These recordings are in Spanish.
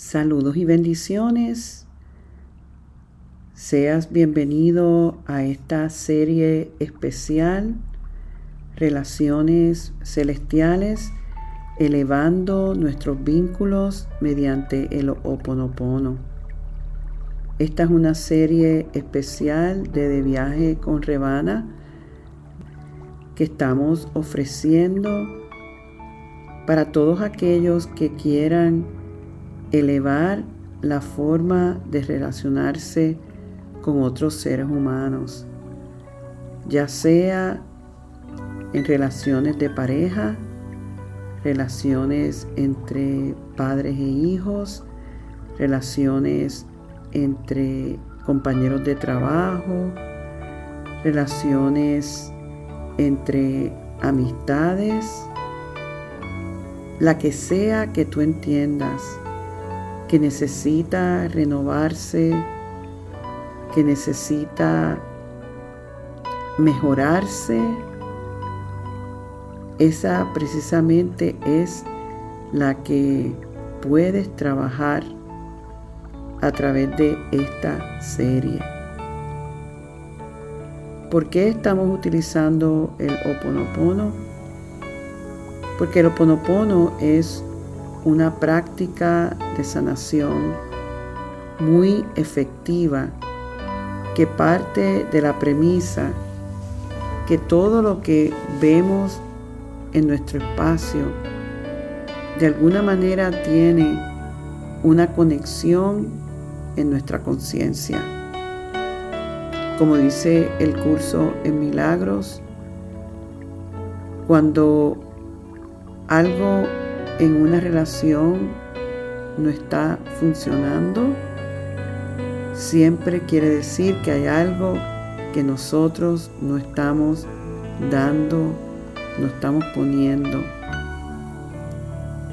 Saludos y bendiciones. Seas bienvenido a esta serie especial, Relaciones Celestiales, elevando nuestros vínculos mediante el Oponopono. Esta es una serie especial de, viaje con Rebana que estamos ofreciendo para todos aquellos que quieran elevar la forma de relacionarse con otros seres humanos, ya sea en relaciones de pareja, relaciones entre padres e hijos, relaciones entre compañeros de trabajo, relaciones entre amistades, la que sea que tú entiendas que necesita renovarse, que necesita mejorarse, esa precisamente es la que puedes trabajar a través de esta serie. ¿Por qué estamos utilizando el Oponopono? Porque el Oponopono es una práctica de sanación muy efectiva que parte de la premisa que todo lo que vemos en nuestro espacio de alguna manera tiene una conexión en nuestra conciencia. Como dice el curso en milagros, cuando algo en una relación no está funcionando, siempre quiere decir que hay algo que nosotros no estamos dando, no estamos poniendo.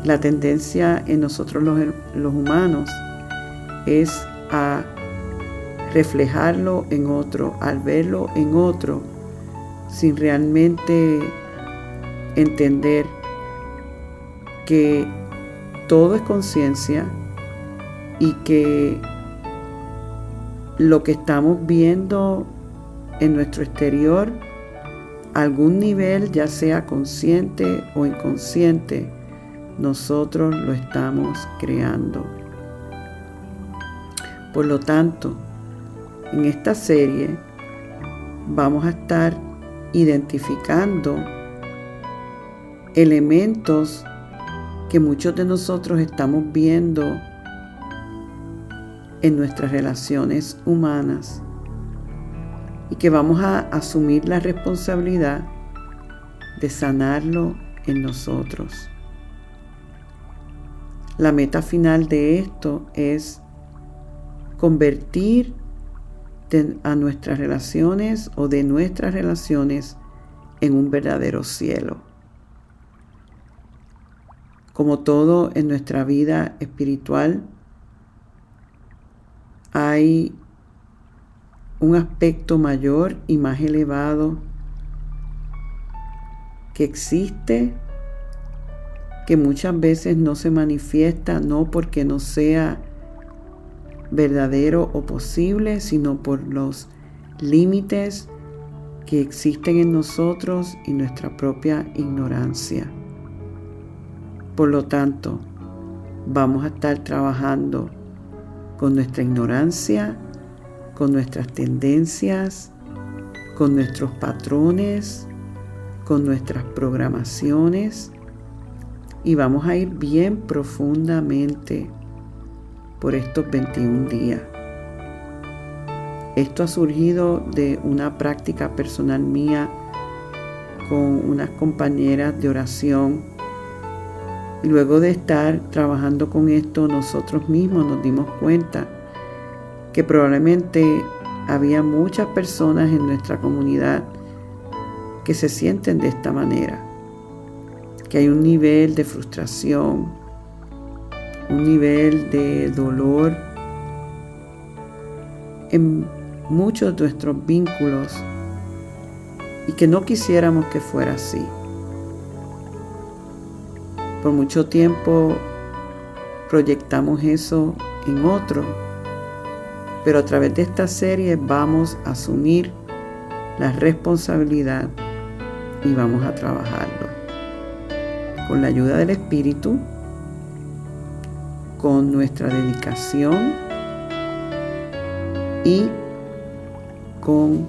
La tendencia en nosotros los, humanos es a reflejarlo en otro, al verlo en otro, sin realmente entender que todo es conciencia y que lo que estamos viendo en nuestro exterior, algún nivel, ya sea consciente o inconsciente, nosotros lo estamos creando. Por lo tanto, en esta serie vamos a estar identificando elementos que muchos de nosotros estamos viendo en nuestras relaciones humanas y que vamos a asumir la responsabilidad de sanarlo en nosotros. La meta final de esto es convertir a nuestras relaciones o de nuestras relaciones en un verdadero cielo. Como todo en nuestra vida espiritual, hay un aspecto mayor y más elevado que existe, que muchas veces no se manifiesta, no porque no sea verdadero o posible, sino por los límites que existen en nosotros y nuestra propia ignorancia. Por lo tanto, vamos a estar trabajando con nuestra ignorancia, con nuestras tendencias, con nuestros patrones, con nuestras programaciones y vamos a ir bien profundamente por estos 21 días. Esto ha surgido de una práctica personal mía con unas compañeras de oración luego de estar trabajando con esto, nosotros mismos nos dimos cuenta que probablemente había muchas personas en nuestra comunidad que se sienten de esta manera, que hay un nivel de frustración, un nivel de dolor en muchos de nuestros vínculos y que no quisiéramos que fuera así. Por mucho tiempo proyectamos eso en otro. Pero a través de esta serie vamos a asumir la responsabilidad y vamos a trabajarlo. Con la ayuda del Espíritu, con nuestra dedicación y con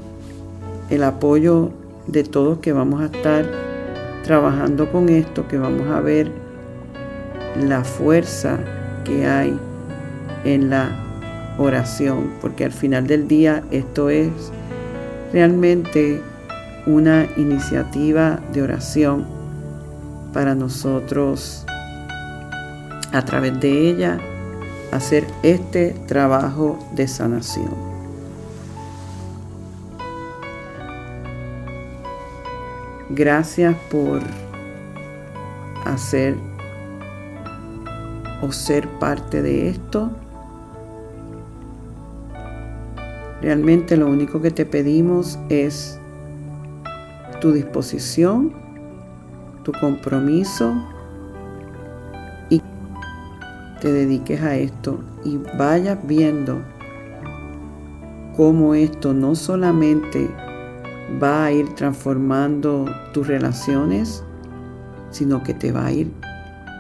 el apoyo de todos que vamos a estar trabajando con esto, que vamos a ver la fuerza que hay en la oración, porque al final del día esto es realmente una iniciativa de oración para nosotros a través de ella hacer este trabajo de sanación. Gracias por hacer o ser parte de esto. Realmente lo único que te pedimos es tu disposición, tu compromiso y te dediques a esto y vayas viendo cómo esto no solamente va a ir transformando tus relaciones, sino que te va a ir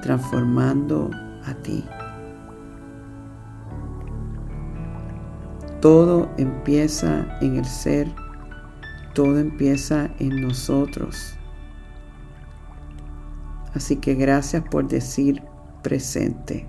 transformando a ti. Todo empieza en el ser, todo empieza en nosotros. Así que gracias por decir presente.